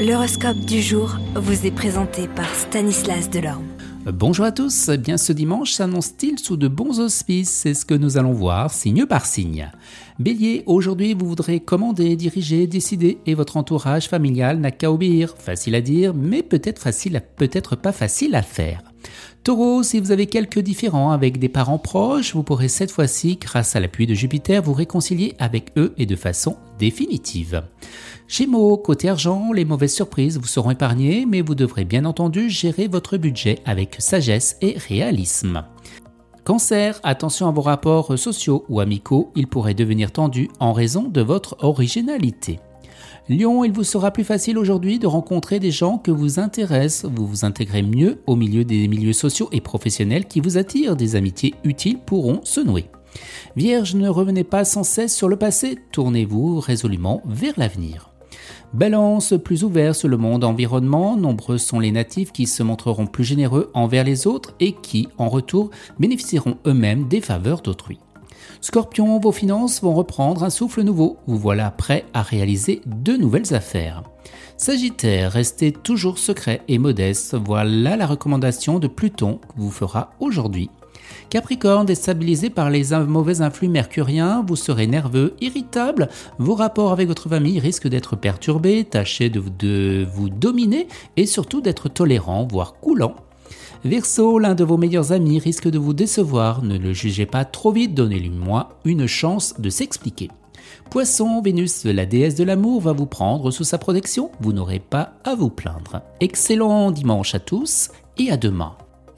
L'horoscope du jour vous est présenté par Stanislas Delorme. Bonjour à tous, eh bien ce dimanche s'annonce-t-il sous de bons auspices? C'est ce que nous allons voir signe par signe. Bélier, aujourd'hui vous voudrez commander, diriger, décider et votre entourage familial n'a qu'à obéir. Facile à dire, mais peut-être facile, peut-être pas facile à faire. Taureau, si vous avez quelques différends avec des parents proches, vous pourrez cette fois-ci, grâce à l'appui de Jupiter, vous réconcilier avec eux et de façon définitive. Gémeaux, côté argent, les mauvaises surprises vous seront épargnées, mais vous devrez bien entendu gérer votre budget avec sagesse et réalisme. Cancer, attention à vos rapports sociaux ou amicaux, ils pourraient devenir tendus en raison de votre originalité. Lion, il vous sera plus facile aujourd'hui de rencontrer des gens que vous intéressent. Vous vous intégrez mieux au milieu des milieux sociaux et professionnels qui vous attirent. Des amitiés utiles pourront se nouer. Vierge, ne revenez pas sans cesse sur le passé, tournez-vous résolument vers l'avenir. Balance, plus ouvert sur le monde environnement, nombreux sont les natifs qui se montreront plus généreux envers les autres et qui, en retour, bénéficieront eux-mêmes des faveurs d'autrui. Scorpion, vos finances vont reprendre un souffle nouveau. Vous voilà prêt à réaliser de nouvelles affaires. Sagittaire, restez toujours secret et modeste. Voilà la recommandation de Pluton que vous fera aujourd'hui. Capricorne, déstabilisé par les mauvais influx mercuriens, vous serez nerveux, irritable, vos rapports avec votre famille risquent d'être perturbés, tâchez de, de vous dominer et surtout d'être tolérant, voire coulant Verseau, l'un de vos meilleurs amis risque de vous décevoir, ne le jugez pas trop vite, donnez-lui moi une chance de s'expliquer. Poisson, Vénus, la déesse de l'amour, va vous prendre sous sa protection, vous n'aurez pas à vous plaindre. Excellent dimanche à tous et à demain.